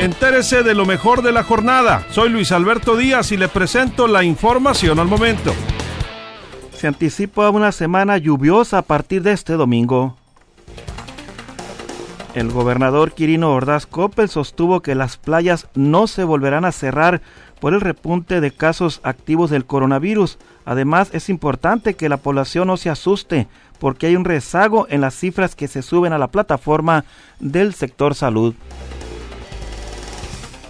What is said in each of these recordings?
Entérese de lo mejor de la jornada. Soy Luis Alberto Díaz y le presento la información al momento. Se anticipa una semana lluviosa a partir de este domingo. El gobernador Quirino Ordaz Coppel sostuvo que las playas no se volverán a cerrar por el repunte de casos activos del coronavirus. Además, es importante que la población no se asuste porque hay un rezago en las cifras que se suben a la plataforma del sector salud.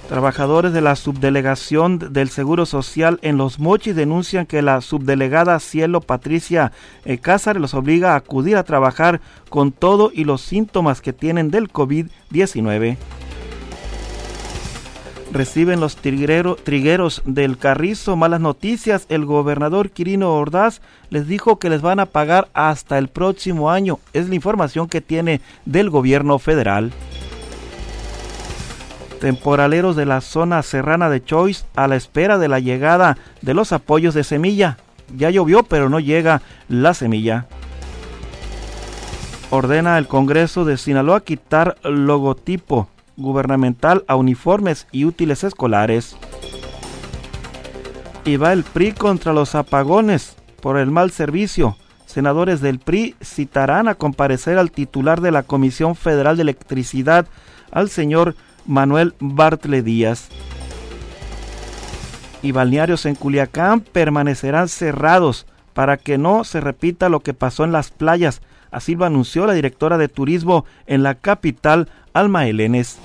Trabajadores de la subdelegación del Seguro Social en Los Mochis denuncian que la subdelegada Cielo Patricia eh, Cázares los obliga a acudir a trabajar con todo y los síntomas que tienen del COVID-19. Reciben los trigueros del Carrizo malas noticias. El gobernador Quirino Ordaz les dijo que les van a pagar hasta el próximo año. Es la información que tiene del gobierno federal temporaleros de la zona serrana de Choice a la espera de la llegada de los apoyos de semilla. Ya llovió, pero no llega la semilla. Ordena el Congreso de Sinaloa quitar logotipo gubernamental a uniformes y útiles escolares. Y va el PRI contra los apagones por el mal servicio. Senadores del PRI citarán a comparecer al titular de la Comisión Federal de Electricidad, al señor Manuel Bartle Díaz. Y balnearios en Culiacán permanecerán cerrados para que no se repita lo que pasó en las playas. Así lo anunció la directora de turismo en la capital, Alma Elenes.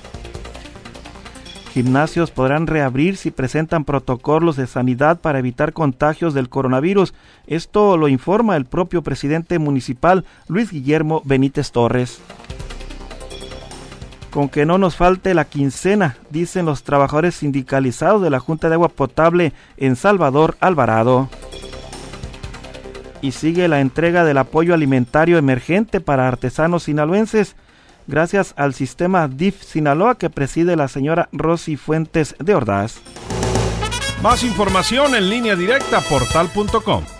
Gimnasios podrán reabrir si presentan protocolos de sanidad para evitar contagios del coronavirus. Esto lo informa el propio presidente municipal, Luis Guillermo Benítez Torres con que no nos falte la quincena, dicen los trabajadores sindicalizados de la Junta de Agua Potable en Salvador Alvarado. Y sigue la entrega del apoyo alimentario emergente para artesanos sinaloenses, gracias al sistema DIF Sinaloa que preside la señora Rosy Fuentes de Ordaz. Más información en línea directa portal.com.